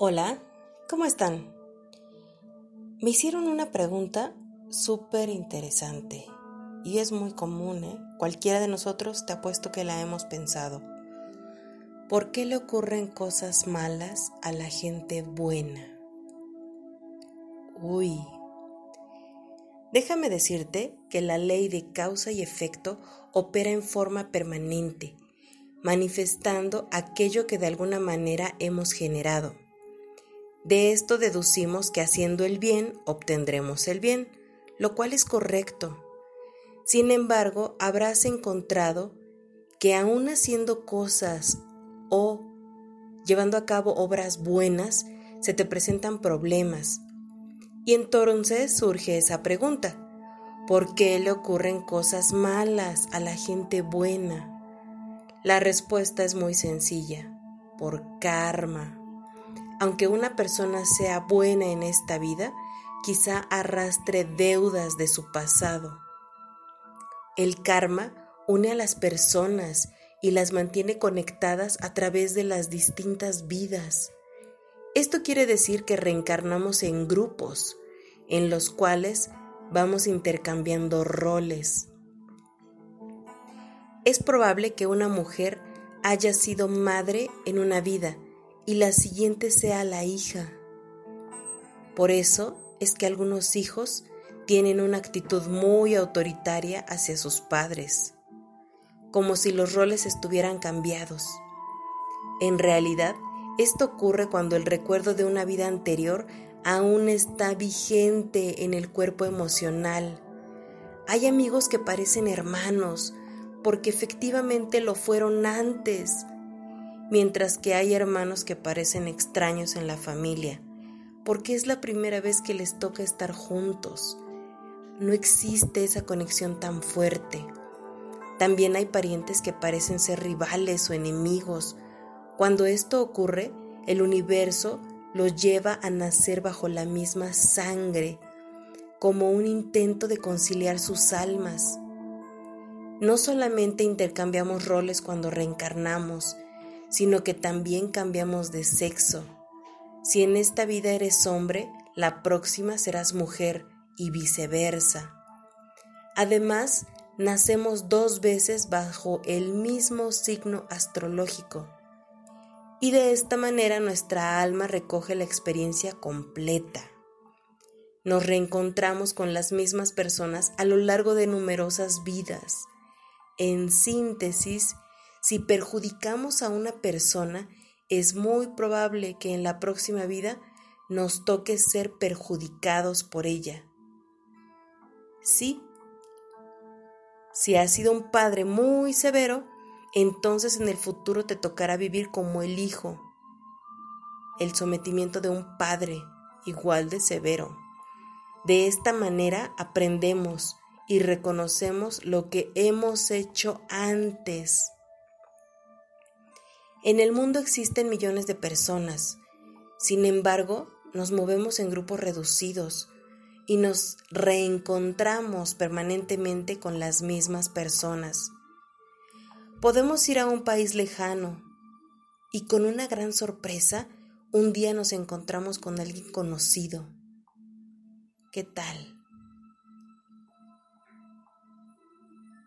Hola, ¿cómo están? Me hicieron una pregunta súper interesante y es muy común, ¿eh? Cualquiera de nosotros te apuesto que la hemos pensado. ¿Por qué le ocurren cosas malas a la gente buena? Uy, déjame decirte que la ley de causa y efecto opera en forma permanente, manifestando aquello que de alguna manera hemos generado. De esto deducimos que haciendo el bien obtendremos el bien, lo cual es correcto. Sin embargo, habrás encontrado que aún haciendo cosas o llevando a cabo obras buenas, se te presentan problemas. Y entonces surge esa pregunta, ¿por qué le ocurren cosas malas a la gente buena? La respuesta es muy sencilla, por karma aunque una persona sea buena en esta vida, quizá arrastre deudas de su pasado. El karma une a las personas y las mantiene conectadas a través de las distintas vidas. Esto quiere decir que reencarnamos en grupos, en los cuales vamos intercambiando roles. Es probable que una mujer haya sido madre en una vida y la siguiente sea la hija. Por eso es que algunos hijos tienen una actitud muy autoritaria hacia sus padres, como si los roles estuvieran cambiados. En realidad, esto ocurre cuando el recuerdo de una vida anterior aún está vigente en el cuerpo emocional. Hay amigos que parecen hermanos, porque efectivamente lo fueron antes, mientras que hay hermanos que parecen extraños en la familia, porque es la primera vez que les toca estar juntos. No existe esa conexión tan fuerte. También hay parientes que parecen ser rivales o enemigos. Cuando esto ocurre, el universo los lleva a nacer bajo la misma sangre, como un intento de conciliar sus almas. No solamente intercambiamos roles cuando reencarnamos, sino que también cambiamos de sexo. Si en esta vida eres hombre, la próxima serás mujer y viceversa. Además, nacemos dos veces bajo el mismo signo astrológico. Y de esta manera nuestra alma recoge la experiencia completa. Nos reencontramos con las mismas personas a lo largo de numerosas vidas. En síntesis, si perjudicamos a una persona, es muy probable que en la próxima vida nos toque ser perjudicados por ella. Sí. Si has sido un padre muy severo, entonces en el futuro te tocará vivir como el hijo, el sometimiento de un padre igual de severo. De esta manera aprendemos y reconocemos lo que hemos hecho antes. En el mundo existen millones de personas, sin embargo, nos movemos en grupos reducidos y nos reencontramos permanentemente con las mismas personas. Podemos ir a un país lejano y con una gran sorpresa un día nos encontramos con alguien conocido. ¿Qué tal?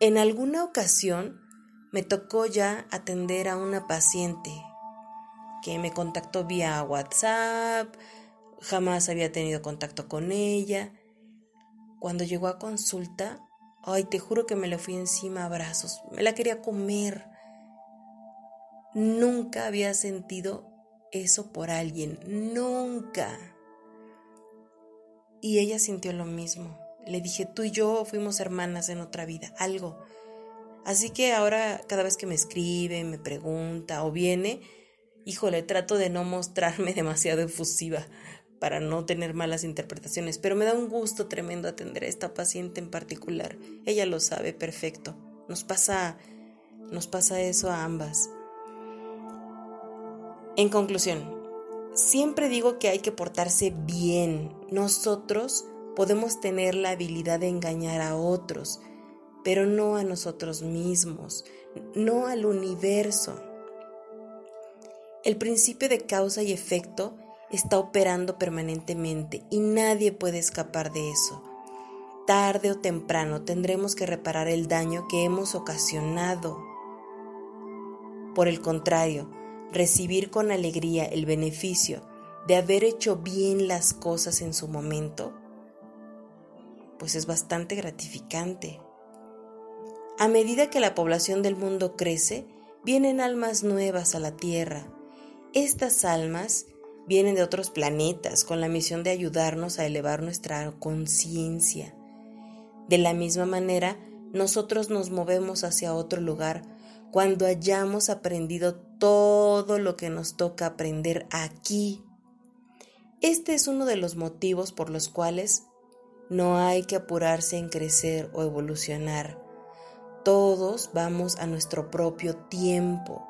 En alguna ocasión me tocó ya atender a una paciente. que me contactó vía WhatsApp, jamás había tenido contacto con ella. Cuando llegó a consulta, ay, te juro que me le fui encima a abrazos, me la quería comer. Nunca había sentido eso por alguien, nunca. Y ella sintió lo mismo. Le dije, tú y yo fuimos hermanas en otra vida, algo. Así que ahora cada vez que me escribe, me pregunta o viene, híjole, trato de no mostrarme demasiado efusiva para no tener malas interpretaciones, pero me da un gusto tremendo atender a esta paciente en particular. Ella lo sabe perfecto. Nos pasa nos pasa eso a ambas. En conclusión, siempre digo que hay que portarse bien. Nosotros podemos tener la habilidad de engañar a otros, pero no a nosotros mismos, no al universo. El principio de causa y efecto está operando permanentemente y nadie puede escapar de eso. Tarde o temprano tendremos que reparar el daño que hemos ocasionado. Por el contrario, recibir con alegría el beneficio de haber hecho bien las cosas en su momento, pues es bastante gratificante. A medida que la población del mundo crece, vienen almas nuevas a la Tierra. Estas almas vienen de otros planetas con la misión de ayudarnos a elevar nuestra conciencia. De la misma manera, nosotros nos movemos hacia otro lugar cuando hayamos aprendido todo lo que nos toca aprender aquí. Este es uno de los motivos por los cuales no hay que apurarse en crecer o evolucionar. Todos vamos a nuestro propio tiempo.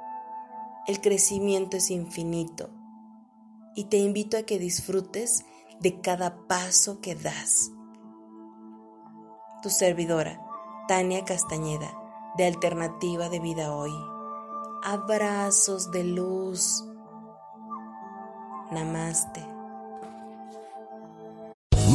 El crecimiento es infinito y te invito a que disfrutes de cada paso que das. Tu servidora, Tania Castañeda, de Alternativa de Vida Hoy. Abrazos de luz. Namaste.